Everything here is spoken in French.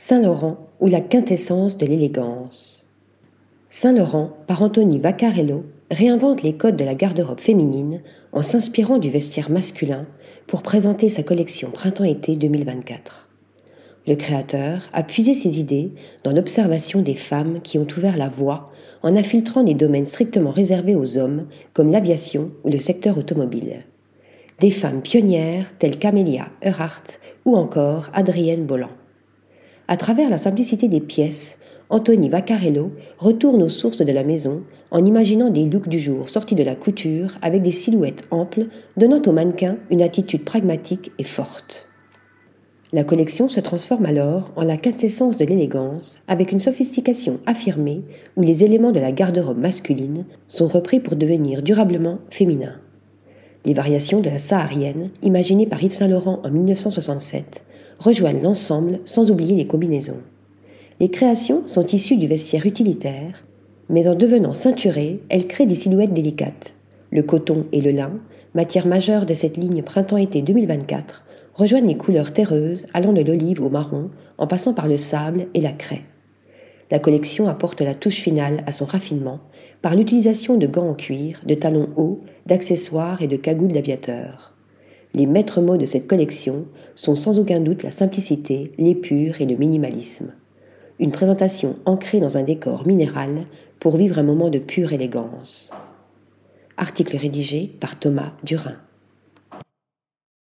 Saint-Laurent ou la quintessence de l'élégance. Saint-Laurent, par Anthony Vaccarello, réinvente les codes de la garde-robe féminine en s'inspirant du vestiaire masculin pour présenter sa collection Printemps-été 2024. Le créateur a puisé ses idées dans l'observation des femmes qui ont ouvert la voie en infiltrant des domaines strictement réservés aux hommes comme l'aviation ou le secteur automobile. Des femmes pionnières telles qu'Amelia Earhart ou encore Adrienne Bolland. À travers la simplicité des pièces, Anthony Vaccarello retourne aux sources de la maison en imaginant des looks du jour sortis de la couture avec des silhouettes amples, donnant au mannequin une attitude pragmatique et forte. La collection se transforme alors en la quintessence de l'élégance, avec une sophistication affirmée où les éléments de la garde-robe masculine sont repris pour devenir durablement féminins. Les variations de la saharienne, imaginées par Yves Saint Laurent en 1967, rejoignent l'ensemble sans oublier les combinaisons. Les créations sont issues du vestiaire utilitaire, mais en devenant ceinturées, elles créent des silhouettes délicates. Le coton et le lin, matière majeure de cette ligne printemps-été 2024, rejoignent les couleurs terreuses allant de l'olive au marron en passant par le sable et la craie. La collection apporte la touche finale à son raffinement par l'utilisation de gants en cuir, de talons hauts, d'accessoires et de cagoules d'aviateurs. Les maîtres mots de cette collection sont sans aucun doute la simplicité, l'épure et le minimalisme. Une présentation ancrée dans un décor minéral pour vivre un moment de pure élégance. Article rédigé par Thomas Durin.